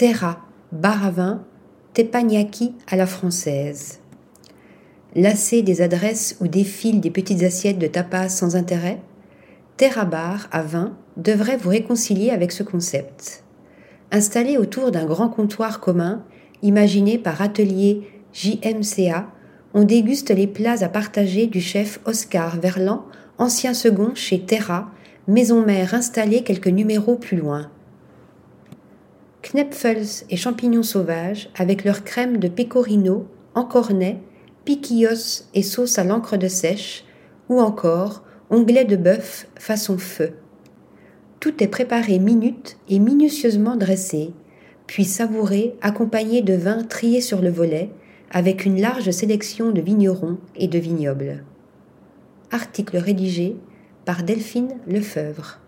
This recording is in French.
Terra, bar à vin, teppanyaki à la française. Lassé des adresses où défilent des petites assiettes de tapas sans intérêt, Terra Bar à vin devrait vous réconcilier avec ce concept. Installé autour d'un grand comptoir commun, imaginé par Atelier JMCA, on déguste les plats à partager du chef Oscar Verlan, ancien second chez Terra, maison mère installée quelques numéros plus loin. Knepfels et champignons sauvages avec leur crème de pecorino, encornet, piquillos et sauce à l'encre de sèche, ou encore onglet de bœuf façon feu. Tout est préparé minute et minutieusement dressé, puis savouré accompagné de vin triés sur le volet, avec une large sélection de vignerons et de vignobles. Article rédigé par Delphine Lefebvre.